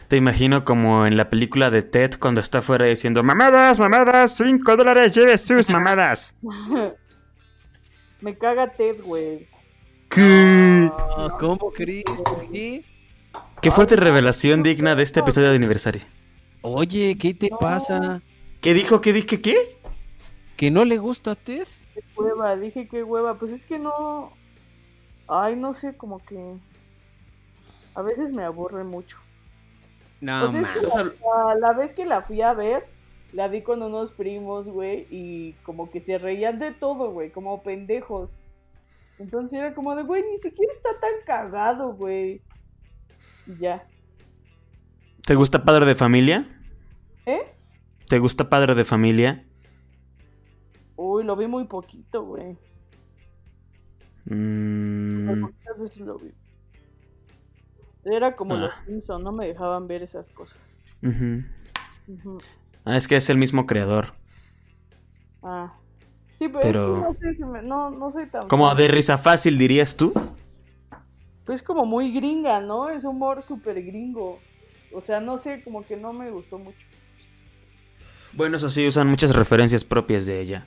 S1: Te imagino como en la película de Ted cuando está afuera diciendo mamadas, mamadas, 5 dólares, lleve sus mamadas.
S2: Me caga Ted, güey.
S1: ¿Qué?
S3: ¿Cómo crees? ¿Por qué?
S1: Qué fuerte revelación digna de este episodio de aniversario.
S3: Oye, ¿qué te
S2: No.
S3: pasa?
S1: ¿Qué dijo? ¿Qué dije? ¿Qué?
S3: ¿Que no le gusta a Ted?
S2: Qué hueva, dije qué hueva. Pues es que no. Ay, no sé, como que. A veces me aburre mucho.
S3: No,
S2: sea, es que
S3: man.
S2: la, la vez que la fui a ver, la vi con unos primos, güey, y como que se reían de todo, güey, como pendejos. Entonces era como de, güey, ni siquiera está tan cagado, güey. Y ya.
S1: ¿Te gusta Padre de Familia?
S2: ¿Eh?
S1: ¿Te gusta Padre de Familia?
S2: Uy, lo vi muy poquito, güey.
S1: Mm,
S2: veces lo vi. Era como
S1: Ah.
S2: los Simpson, no me dejaban ver esas cosas.
S1: Ah, es que es el mismo creador.
S2: Ah. Sí, pero,
S1: Pero-
S2: es que no sé, se me- no, no soy tan...
S1: Como
S2: fan.
S1: de risa fácil, dirías tú.
S2: Pues como muy gringa, ¿no? Es humor súper gringo. O sea, no sé, como que no me gustó mucho.
S1: Bueno, eso sí, usan muchas referencias propias de ella.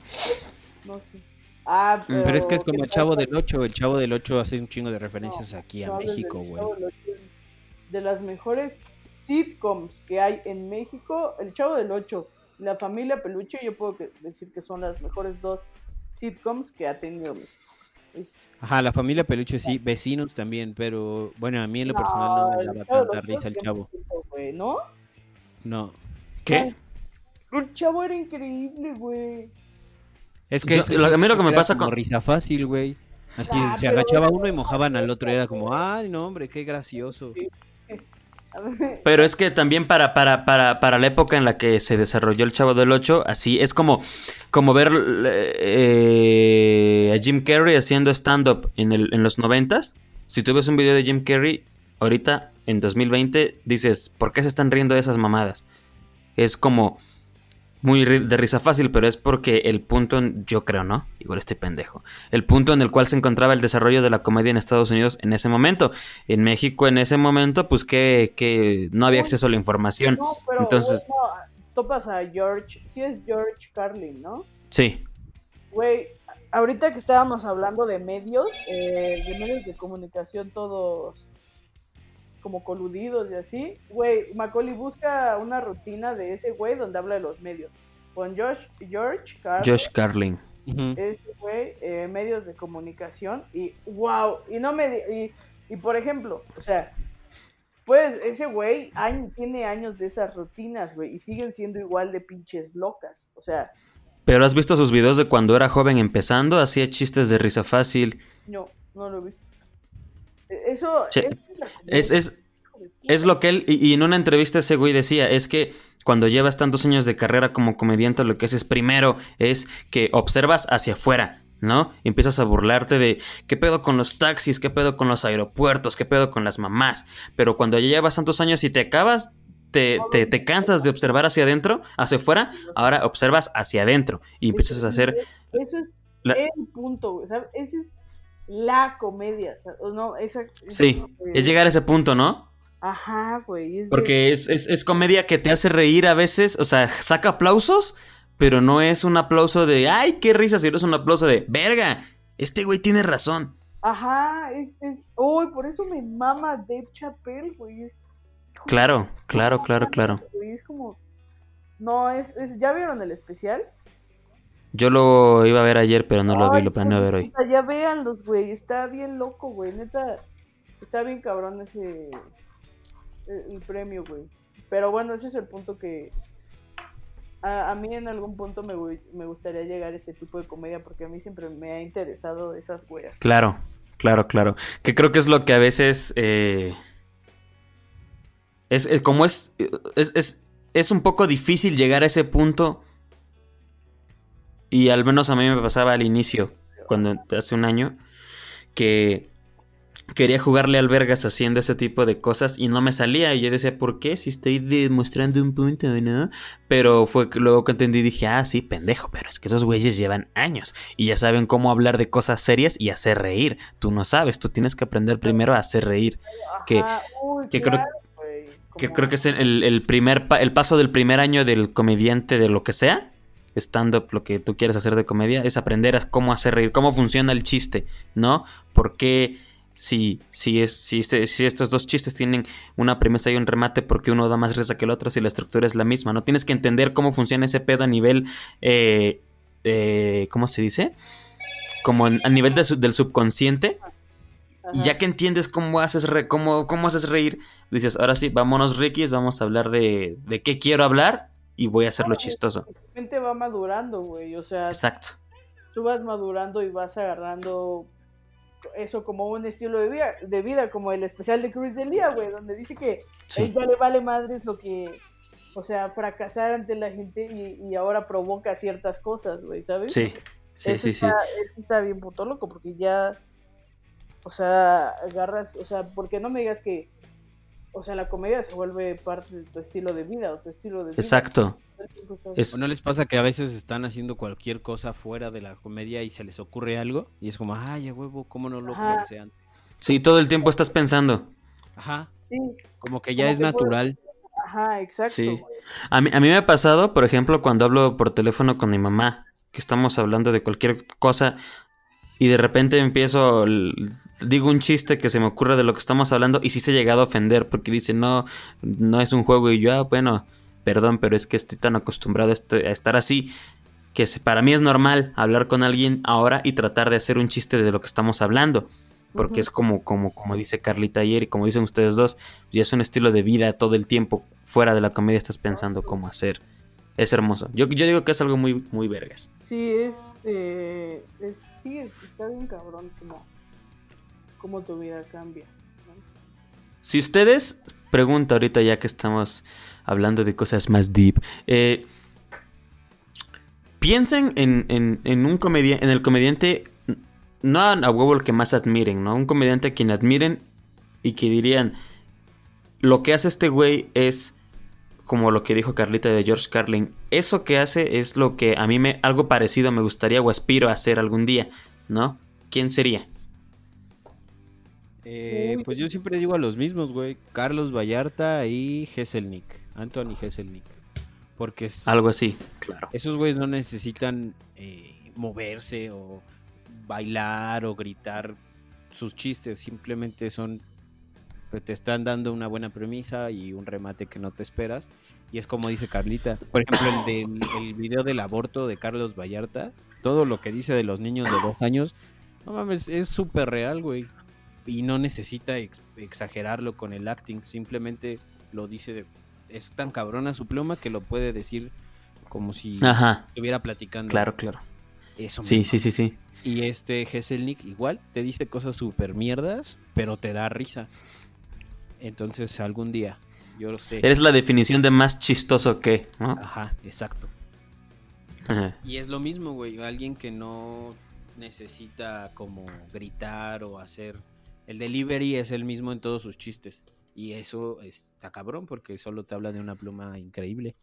S2: No sé. Ah, pero...
S3: Mm, Pero es que es como
S2: ¿qué
S3: el Chavo del 8. El Chavo del 8 hace un chingo de referencias
S2: No,
S3: aquí a México, güey.
S2: Chavo del Ocho, De las mejores sitcoms que hay en México, El Chavo del 8 y La Familia Peluche, yo puedo que- decir que son las mejores dos sitcoms que ha tenido México. Es-
S3: Ajá, la familia Peluche sí, vecinos también, pero bueno, a mí en lo personal no me daba tanta risa el chavo.
S2: 100%, güey, ¿No?
S3: No.
S1: ¿Qué?
S2: El chavo era increíble, güey.
S3: Es que
S1: Yo-
S3: es- es-
S1: lo- a mí lo que me pasa con-
S3: risa fácil, güey. Así
S2: Ah,
S3: se agachaba uno y mojaban al otro, era como, ay, no, hombre, qué gracioso.
S1: Pero es que también para, para, para, para la época en la que se desarrolló el Chavo del 8, así es como, como ver eh, a Jim Carrey haciendo stand-up en, el- en los noventas. Si tú ves un video de Jim Carrey ahorita, en 2020, dices, ¿por qué se están riendo de esas mamadas? Es como muy de risa fácil, pero es porque el punto, en- yo creo, ¿no? Igual estoy pendejo. El punto en el cual se encontraba el desarrollo de la comedia en Estados Unidos en ese momento. En México en ese momento, pues que, que no había acceso a la información.
S2: no, pero
S1: Entonces-
S2: bueno, topas a George, sí es George Carlin, ¿no?
S1: Sí.
S2: Güey, ahorita que estábamos hablando de medios, eh, de medios de comunicación todos como coludidos y así, güey, Macaulay busca una rutina de ese güey donde habla de los medios. Con Josh, George Carlin,
S1: Josh Carlin.
S2: Ese güey, eh, medios de comunicación y wow, y no me y, y por ejemplo, o sea, Pues ese güey tiene años de esas rutinas, güey, y siguen siendo igual de pinches locas. O sea,
S1: Pero has visto sus videos de cuando era joven empezando, hacía chistes de risa fácil.
S2: no, no lo he visto. Eso, es,
S1: Es, es, lo que él, y, y en una entrevista ese güey decía, es que cuando llevas tantos años de carrera como comediante, lo que haces primero es que observas hacia afuera, ¿no? Y empiezas a burlarte de qué pedo con los taxis, qué pedo con los aeropuertos, qué pedo con las mamás. Pero cuando ya llevas tantos años y te acabas, te, te, te cansas de observar hacia adentro, hacia afuera, ahora observas hacia adentro y empiezas a hacer...
S2: Eso es
S1: la-
S2: el punto. ¿sabes? Esa es la comedia. O no, esa,
S1: Sí, es llegar a ese punto, ¿no?
S2: Ajá, güey. es de-
S1: Porque es, es, es comedia que te hace reír a veces, o sea, saca aplausos, pero no es un aplauso de, ay, qué risa, sino es un aplauso de, verga, este güey tiene razón.
S2: Ajá, es. es... Uy, por eso me mama Dave Chappelle, güey.
S1: Claro, claro, claro, claro.
S2: güey, Es como. No, es, es- ¿Ya vieron el especial?
S1: Yo lo iba a ver ayer, pero no lo vi, lo planeo ver hoy.
S2: Ya véanlos, güey. Está bien loco, güey. Neta. Está bien cabrón ese. El, el premio, güey. Pero bueno, ese es el punto que. A, a mí en algún punto me gustaría llegar a ese tipo de comedia porque a mí siempre me ha interesado esas weas.
S1: Claro, claro, claro. Que creo que es lo que a veces... eh, es, es- como es, es, es, es un poco difícil llegar a ese punto. Y al menos a mí me pasaba al inicio, cuando hace un año, que quería jugarle al vergas haciendo ese tipo de cosas y no me salía. Y yo decía, ¿por qué? Si estoy demostrando un punto, ¿no? Pero fue que luego que entendí dije, ah, sí, pendejo, pero es que esos güeyes llevan años y ya saben cómo hablar de cosas serias y hacer reír. Tú no sabes, tú tienes que aprender primero a hacer reír. Que-
S2: uy,
S1: que creo-
S2: claro,
S1: Que creo que es el, el primer pa- el paso del primer año del comediante de lo que sea. Stand-up, lo que tú quieres hacer de comedia, es aprender a cómo hacer reír, cómo funciona el chiste, ¿no? ¿Por qué si, si, es, si, este- si estos dos chistes tienen una premisa y un remate, ¿por qué uno da más risa que el otro si la estructura es la misma? ¿No? Tienes que entender cómo funciona ese pedo a nivel, eh, eh, ¿cómo se dice? Como en- a nivel de su- del subconsciente. Y ya que entiendes cómo haces, re- cómo, cómo haces reír, dices, ahora sí, vámonos Rikis, vamos a hablar de, de qué quiero hablar y voy a hacerlo chistoso.
S2: Tu mente va madurando, güey. O sea,
S1: Exacto.
S2: tú vas madurando y vas agarrando eso como un estilo de vida, de vida como el especial de Cruz Delia, güey, donde dice que a él
S1: Sí.
S2: ya le vale madres lo que, o sea, fracasar ante la gente y, y ahora provoca ciertas cosas, güey, ¿sabes?
S1: Sí, sí,
S2: Eso
S1: sí, sí.
S2: está, eso está bien puto loco, porque ya, o sea, agarras, o sea, porque no me digas que, o sea, la comedia se vuelve parte de tu estilo de vida o tu estilo de vida.
S1: Exacto.
S2: Todo el tiempo estás-
S1: Es-
S3: ¿O no les pasa que a veces están haciendo cualquier cosa fuera de la comedia y se les ocurre algo? Y es como, ay, a huevo, ¿cómo no lo
S2: Ajá.
S3: pensé antes?
S1: Sí, todo el tiempo estás pensando.
S3: Ajá,
S2: Sí,
S3: como que ya
S2: Como
S3: es
S2: que
S3: natural.
S2: ajá, exacto.
S1: Sí. A mí, a mí me ha pasado, por ejemplo, cuando hablo por teléfono con mi mamá, que estamos hablando de cualquier cosa y de repente empiezo, digo un chiste que se me ocurre de lo que estamos hablando y sí se ha llegado a ofender porque dice, no, no es un juego y yo, ah, bueno, perdón, pero es que estoy tan acostumbrado a, este- estar así que para mí es normal hablar con alguien ahora y tratar de hacer un chiste de lo que estamos hablando. Porque es como, como, como dice Carlita ayer y como dicen ustedes dos, ya es un estilo de vida todo el tiempo. Fuera de la comedia estás pensando cómo hacer. Es hermoso. Yo, yo digo que es algo muy, muy vergas.
S2: Sí, es, eh, es- sí, es- está bien cabrón como, como tu vida cambia.
S1: Si ustedes, pregunta ahorita ya que estamos hablando de cosas más deep, eh, piensen en, en, un comediante, en el comediante, no a huevo el que más admiren, ¿no? Un comediante a quien admiren y que dirían, lo que hace este güey es como lo que dijo Carlita de George Carlin, eso que hace es lo que a mí me, algo parecido me gustaría o aspiro a hacer algún día, ¿no? ¿Quién sería?
S3: Eh, pues yo siempre digo a los mismos, güey. Carlos Vallarta y Hesselnick. Anthony Hesselnick. Porque es-
S1: Algo así, claro.
S3: esos güeyes no necesitan eh, moverse o bailar o gritar sus chistes. Simplemente son. Pues, te están dando una buena premisa y un remate que no te esperas. Y es como dice Carlita. Por ejemplo, el del el video del aborto de Carlos Vallarta. Todo lo que dice de los niños de dos años. No mames, es súper real, güey. y no necesita ex- exagerarlo con el acting, simplemente lo dice de, es tan cabrona su pluma que lo puede decir como si
S1: Ajá,
S3: estuviera platicando.
S1: claro, claro.
S3: Eso
S1: Sí, sí, sí, sí.
S3: Y este Gesselnik igual te dice cosas súper mierdas, pero te da risa. Entonces algún día, yo lo sé.
S1: Eres la definición de más chistoso que, ¿no?
S3: Ajá, exacto.
S1: Ajá.
S3: Y es lo mismo, güey. Alguien que no necesita como gritar o hacer. El delivery es el mismo en todos sus chistes. Y eso está cabrón porque solo te habla de una pluma increíble.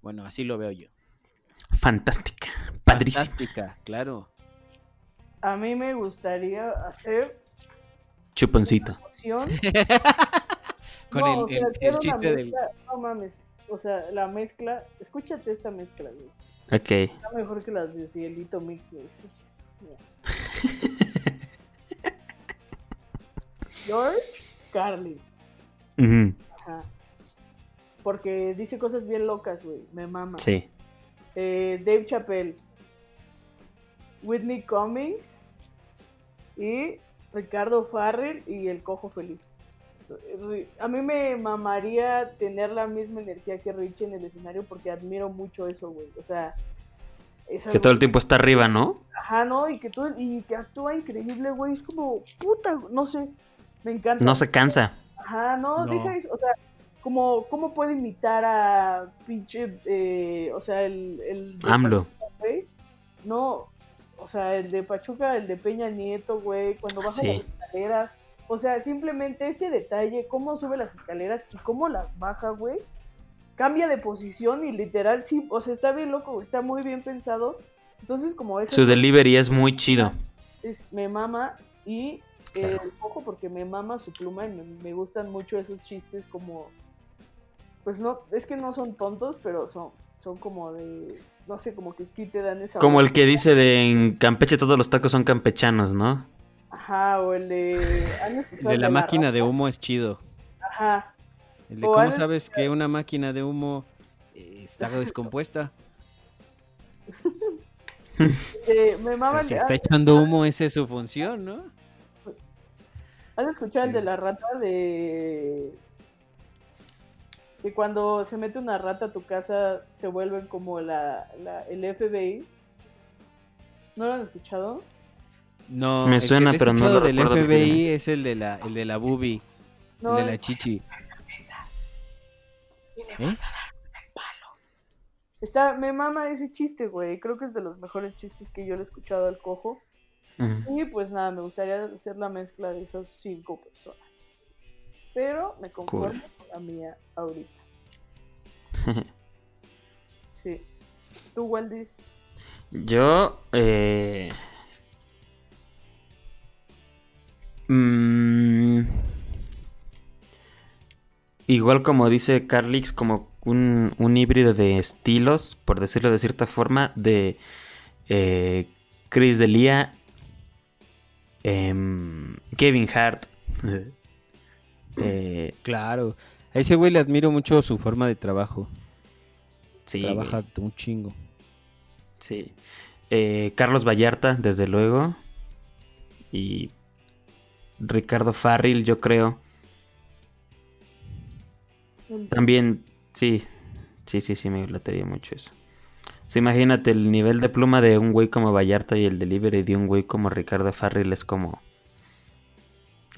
S3: Bueno, así lo veo yo.
S1: Fantástica, padrísima.
S3: Fantástica, claro.
S2: A mí me gustaría hacer
S1: Chuponcito.
S3: Con
S2: no,
S3: el,
S2: o sea,
S3: el- el chiste del.
S2: mezcla, No mames. O sea, la mezcla. Escúchate esta mezcla, güey.
S1: Ok.
S2: Está mejor que las de Cielito Mix, güey. George Carlin.
S1: Ujú,
S2: Ajá. Porque dice cosas bien locas, güey. Me mama.
S1: Sí.
S2: Eh, Dave Chappelle. Whitney Cummings. Y Ricardo Farrell y el Cojo Feliz. A mí me mamaría tener la misma energía que Richie en el escenario porque admiro mucho eso, güey. O sea, es
S1: Que todo el tiempo está arriba, ¿no?
S2: Ajá, ¿no? Y que, todo, y que actúa increíble, güey. Es como, puta, no sé. Me encanta.
S1: No se cansa.
S2: Ajá, no,
S3: No.
S2: deja eso. O sea, como, ¿cómo puede imitar a pinche, eh, o sea, el... el de
S1: AMLO.
S2: Pachuca, güey? No, o sea, el de Pachuca, el de Peña Nieto, güey, cuando baja
S1: Sí.
S2: las escaleras. O sea, simplemente ese detalle, cómo sube las escaleras y cómo las baja, güey. Cambia de posición y literal, sí, o sea, está bien loco, está muy bien pensado. Entonces, como eso
S1: Su delivery es muy chido.
S2: es, me mama y eh,
S1: Claro.
S2: el cojo porque me mama su pluma y me, me gustan mucho esos chistes como pues no es que no son tontos pero son son como de no sé como que sí te dan esa
S1: Como el que dice de en Campeche todos los tacos son campechanos, ¿no?
S2: Ajá o el de ¿han escuchado
S3: De la máquina de humo es chido.
S2: ajá
S3: El de
S2: O
S3: cómo sabes que una máquina de humo eh, está descompuesta.
S2: Eh, me mama
S3: Si está echando humo, esa es su función, ¿no?
S2: ¿Has escuchado el de la rata de que cuando se mete una rata a tu casa se vuelven como la, la el FBI? ¿No lo han escuchado?
S3: No,
S1: Me
S3: el que
S1: suena, pero no lo
S3: del
S1: recuerdo
S3: FBI
S1: bien.
S3: es el de la, el de la boobie,
S2: No,
S3: el de la chichi.
S2: y le
S3: ¿Eh?
S2: vas a dar con el palo. Está, me mama ese chiste, güey. Creo que es de los mejores chistes que yo le he escuchado al cojo. Y pues nada, me gustaría hacer la mezcla de esos cinco personas. Pero me conformo con la mía ahorita. Sí. ¿Tú, Waldis?
S1: Yo, eh... mm, igual como dice Carlix, como un, un híbrido de estilos, por decirlo de cierta forma, de eh, Chris Delia, em, Kevin Hart. eh,
S3: Claro. A ese güey le admiro mucho su forma de trabajo.
S1: sí,
S3: Trabaja un chingo.
S1: Sí. Eh, Carlos Vallarta, desde luego. Y Ricardo Farril, yo creo. También, sí. Sí, sí, sí, me latería mucho eso. Sea, imagínate el nivel de pluma de un güey como Vallarta y el delivery de un güey como Ricardo Farril es como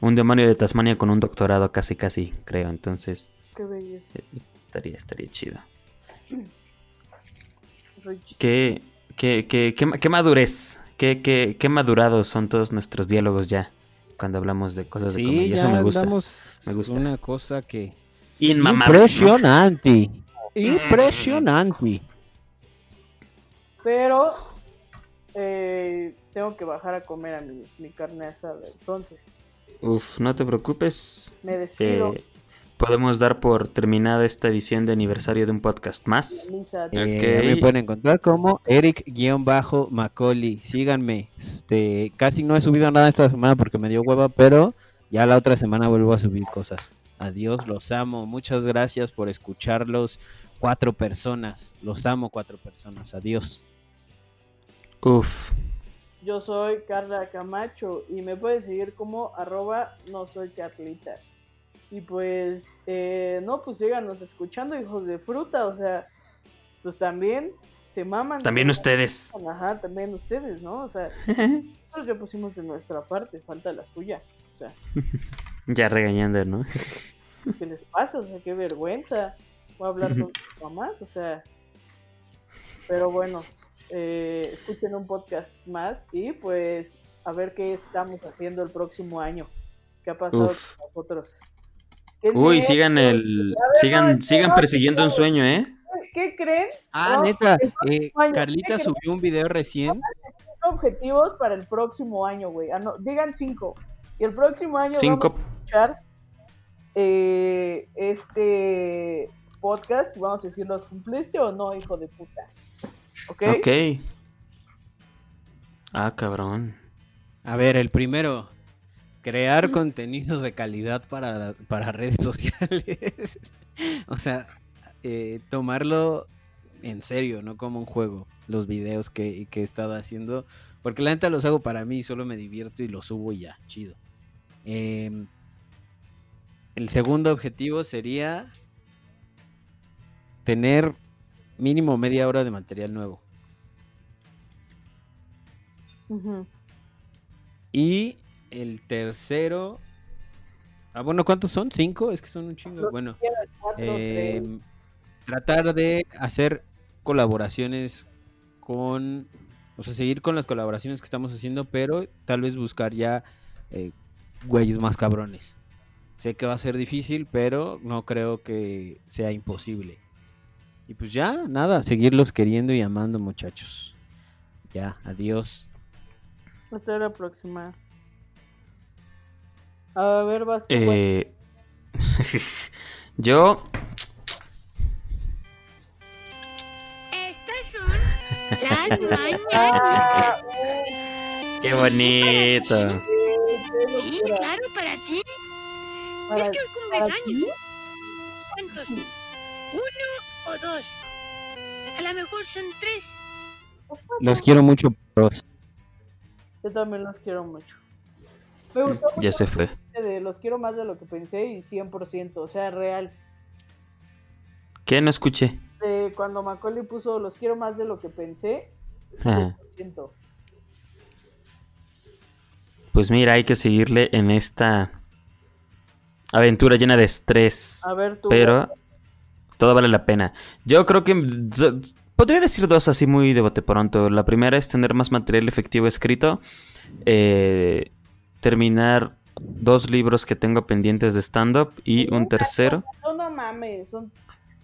S1: un demonio de Tasmania con un doctorado casi, casi, creo. Entonces,
S2: Qué belleza.
S1: estaría, estaría chido. Qué, qué, qué, qué madurez, qué, qué, qué madurados son todos nuestros diálogos ya cuando hablamos de cosas de
S3: Sí,
S1: comedia.
S3: ya
S1: Eso me gusta. me gusta.
S3: Una cosa que... Impresionante. Impresionante.
S2: Pero eh, tengo que bajar a comer a mi, mi carne asada. Entonces,
S1: Uf, no te preocupes.
S2: me despido.
S1: Eh, podemos dar por terminada esta edición de aniversario de un podcast más.
S3: Eh. Me pueden encontrar como Eric-Macaulay. Síganme. Este, casi no he subido nada esta semana porque me dio hueva, pero ya la otra semana vuelvo a subir cosas. Adiós, los amo. Muchas gracias por escucharlos. Cuatro personas. Los amo, cuatro personas. Adiós.
S1: Uf.
S2: Yo soy Carla Camacho y me puedes seguir como arroba no soy Carlita. Y pues, eh, no, pues síganos escuchando, hijos de fruta, o sea, pues también se maman.
S1: También ustedes.
S2: Ajá, también ustedes, ¿no? O sea, nosotros ya pusimos de nuestra parte, falta la suya. O sea,
S1: Ya regañando, ¿no?
S2: ¿qué les pasa? O sea, qué vergüenza. Voy a hablar con sus mamás, o sea. Pero bueno, eh, escuchen un podcast más y pues a ver qué estamos haciendo el próximo año. ¿Qué ha pasado
S1: Uf.
S2: con nosotros? ¿Qué
S1: Uy, sigan el. Sigan, sigan persiguiendo un sueño, ¿eh?
S2: ¿Qué creen?
S3: Ah,
S2: No,
S3: neta,
S2: el
S3: eh,
S2: próximo año,
S3: Carlita
S2: ¿qué
S3: subió un video recién.
S2: objetivos para el próximo año, güey. Ah, no, digan cinco. Y el próximo año
S1: Cinco.
S2: vamos a escuchar eh, este podcast y vamos a decir, ¿los cumpliste o no, hijo de puta? ¿Ok?
S1: Ok. Ah, cabrón.
S3: A ver, el primero, crear contenido de calidad para, para redes sociales. o sea, eh, tomarlo en serio, no como un juego, los videos que, que he estado haciendo. Porque la neta los hago para mí, solo me divierto y los subo y ya, chido. Em, el segundo objetivo sería tener mínimo media hora de material nuevo. Y el tercero. Ah, bueno, ¿cuántos son? ¿Cinco? Es que son un chingo. Bueno, eh, tratar de hacer colaboraciones con. O sea, seguir con las colaboraciones que estamos haciendo, pero tal vez buscar ya eh, güeyes más cabrones. Sé que va a ser difícil, pero no creo que sea imposible. Y pues ya, nada, seguirlos queriendo y amando, muchachos. Ya, adiós.
S2: Hasta la próxima. A ver, vas.
S1: Eh, yo.
S4: Estas son las.
S2: Ah,
S1: Qué bonito.
S4: Sí, claro, para ti.
S2: Para-
S4: Es que cumples años. ¿Cuántos? ¿Uno o dos? A lo mejor son tres.
S3: Los quiero mucho, pros.
S2: Yo también los quiero mucho. Me gustó
S1: Ya se fue.
S2: de los quiero más de lo que pensé y 100%, o sea, real.
S1: ¿Qué? No escuché.
S2: De cuando Macaulay puso los quiero más de lo que pensé,
S1: Ah.
S2: 100%.
S1: Pues mira, hay que seguirle en esta aventura llena de estrés.
S2: A ver tú.
S1: Pero todo vale la pena. Yo creo que podría decir dos así muy de bote pronto. La primera es tener más material efectivo escrito. eh, terminar dos libros que tengo pendientes de stand-up. Y un tercero.
S2: No, no mames, son,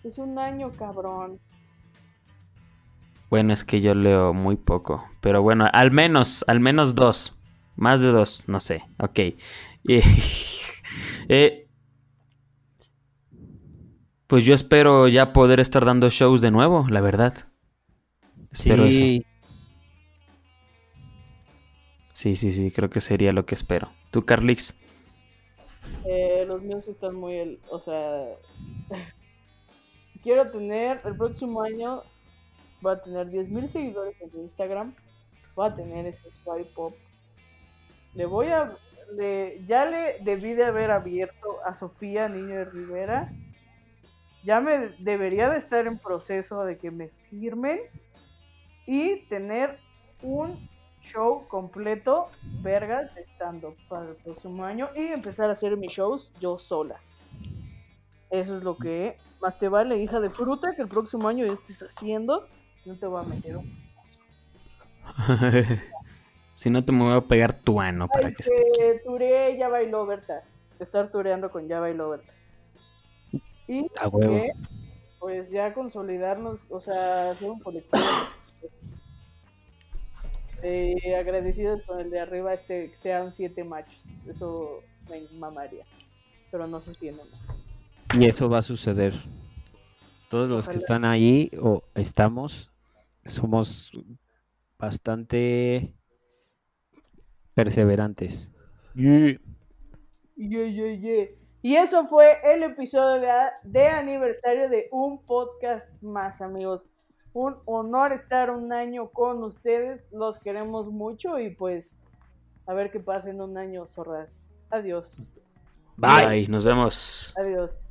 S2: es un año, cabrón.
S1: Bueno, es que yo leo muy poco. Pero bueno, al menos, al menos dos. Más de dos, no sé. Ok. Eh, eh, pues yo espero ya poder estar dando shows de nuevo, la verdad. Espero eso.
S3: Sí,
S1: Sí, sí, creo que sería lo que espero. ¿Tú, Carlix?
S2: Eh, los míos están muy, o sea, quiero tener, el próximo año voy a tener 10.000 seguidores en Instagram, voy a tener ese swipe up. Le voy a, le, ya le debí de haber abierto a Sofía Niño de Rivera, ya me debería de estar en proceso de que me firmen y tener un show completo, vergas, de stand-up para el próximo año y empezar a hacer mis shows yo sola. Eso es lo que más te vale, hija de fruta, que el próximo año ya estés haciendo. No te voy a meter un...
S1: si no te me voy a pegar tu ano para
S2: Ay,
S1: que se...
S2: que turé, ya bailó Berta. Estar tureando con ya bailó Berta. Y
S3: a huevo.
S2: que, pues ya consolidarnos, o sea, hacer un colectivo. Eh, agradecidos con el de arriba, este, que sean siete machos. Eso me mamaría. Pero no sé si en uno.
S3: Y eso va a suceder. Todos los que
S2: Ojalá.
S3: están ahí o estamos, somos bastante perseverantes.
S2: Ye, ye, ye. Y eso fue el episodio de, de aniversario de un podcast más, amigos. Un honor estar un año con ustedes. Los queremos mucho y pues a ver qué pasa en un año, zorras. Adiós.
S1: Bye. Nos vemos.
S2: Adiós.